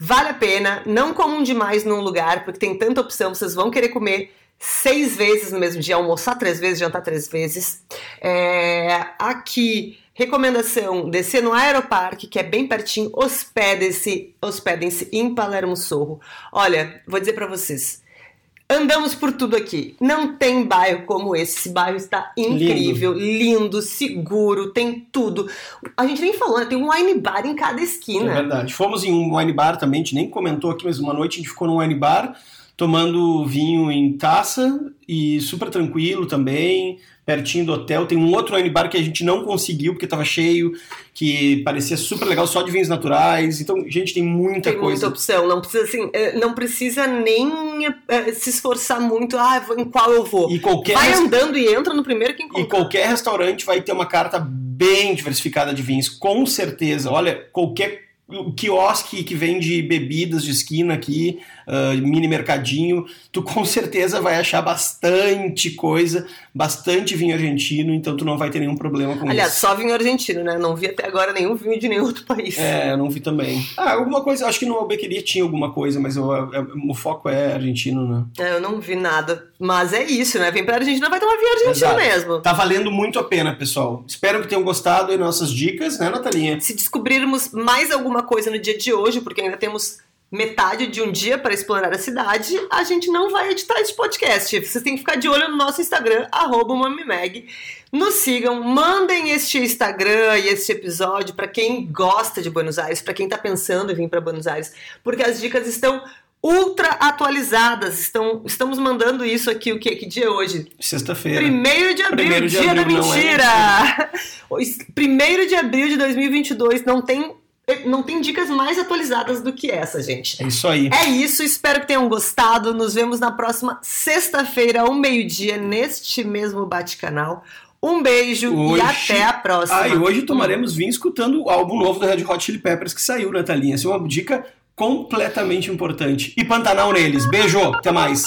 vale a pena. Não comam demais num lugar, porque tem tanta opção, vocês vão querer comer seis vezes no mesmo dia, almoçar três vezes, jantar três vezes. É, aqui, recomendação: descer no Aeroparque, que é bem pertinho, hospedem-se, hospedem-se em Palermo Sorro. Olha, vou dizer pra vocês. Andamos por tudo aqui. Não tem bairro como esse. Esse bairro está incrível, lindo, seguro, tem tudo. A gente nem falou, né? Tem um wine bar em cada É esquina. verdade. Fomos em um wine bar também, a gente nem comentou aqui, mas uma noite a gente ficou num wine bar tomando vinho em taça e super tranquilo também, pertinho do hotel. Tem um outro wine bar que a gente não conseguiu porque estava cheio, que parecia super legal, só de vinhos naturais. Então, gente, tem muita Tem coisa. muita opção, não precisa assim, eh, não precisa nem eh, se esforçar muito, ah, em qual eu vou. E qualquer, Vai andando e entra no primeiro que e encontra. qualquer restaurante vai ter uma carta bem diversificada de vinhos, com certeza. Olha, qualquer quiosque que vende bebidas de esquina aqui, ah, mini mercadinho, tu com certeza vai achar bastante coisa, bastante vinho argentino, então tu não vai ter nenhum problema com Aliás, isso. só vinho argentino, né? Não vi até agora nenhum vinho de nenhum outro país. É, eu não vi também. Ah, alguma coisa, acho que no Albequeria tinha alguma coisa, mas eu- eu- o foco é argentino, né? É, Eu não vi nada. Mas é isso, né? Vem pra Argentina, vai tomar vinho argentino Exato. mesmo. Tá valendo muito a pena, pessoal. Espero que tenham gostado das nossas dicas, né, Natalinha? Se descobrirmos mais alguma coisa no dia de hoje, porque ainda temos metade de um dia para explorar a cidade, a gente não vai editar esse podcast. Vocês têm que ficar de olho no nosso Instagram, arroba Mamimeg. Nos sigam, mandem este Instagram e este episódio para quem gosta de Buenos Aires, para quem tá pensando em vir para Buenos Aires, porque as dicas estão ultra atualizadas. Estão, estamos mandando isso aqui, o que? Que dia é hoje? Sexta-feira. Primeiro de abril, Primeiro de dia da abril, não é mentira! Primeiro de abril de 2022, não tem, não tem dicas mais atualizadas do que essa, gente. É isso aí. É isso, espero que tenham gostado. Nos vemos na próxima sexta-feira, ao meio-dia, neste mesmo Bate-Canal. Um beijo Hoje- e até a próxima. Ah, e hoje tomaremos vinho escutando o álbum novo do Red Hot Chili Peppers que saiu, Natalinha. Essa é uma dica completamente importante. E Pantanal neles. Beijo, até mais.